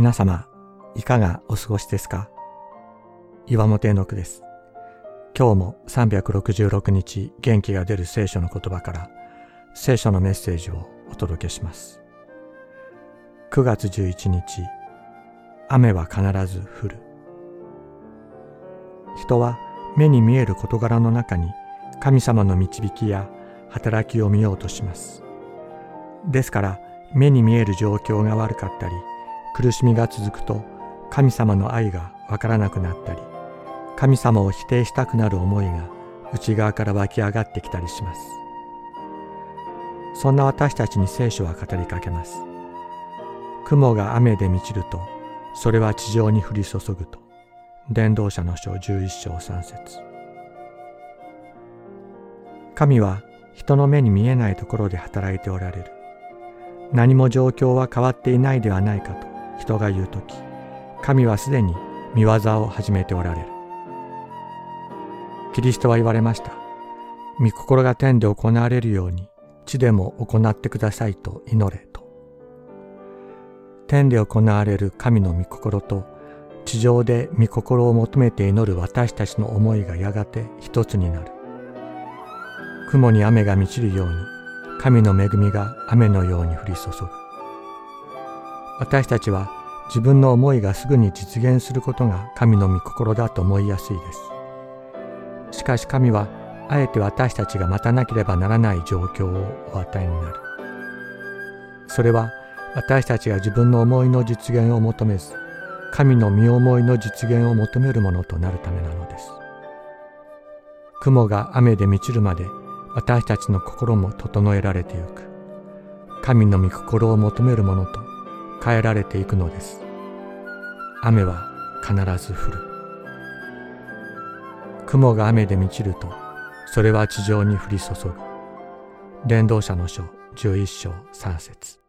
皆様、いかがお過ごしですか？岩本絵の句です。今日も366日元気が出る聖書の言葉から聖書のメッセージをお届けします。9月11日、雨は必ず降る。人は目に見える事柄の中に神様の導きや働きを見ようとします。ですから目に見える状況が悪かったり苦しみが続くと神様の愛がわからなくなったり神様を否定したくなる思いが内側から湧き上がってきたりします。そんな私たちに聖書は語りかけます。雲が雨で満ちるとそれは地上に降り注ぐと伝道者の書11章3節。神は人の目に見えないところで働いておられる。何も状況は変わっていないではないかと人が言う時神はすでに見業を始めておられる。キリストは言われました。御心が天で行われるように地でも行ってくださいと祈れと。天で行われる神の御心と地上で御心を求めて祈る私たちの思いがやがて一つになる。雲に雨が満ちるように神の恵みが雨のように降り注ぐ。私たちは自分の思いがすぐに実現することが神の御心だと思いやすいです。しかし神はあえて私たちが待たなければならない状況をお与えになる。それは私たちが自分の思いの実現を求めず神の身思いの実現を求めるものとなるためなのです。雲が雨で満ちるまで私たちの心も整えられてゆく。神の御心を求めるものと変えられていくのです。雨は必ず降る。雲が雨で満ちるとそれは地上に降り注ぐ。伝道者の書11章3節。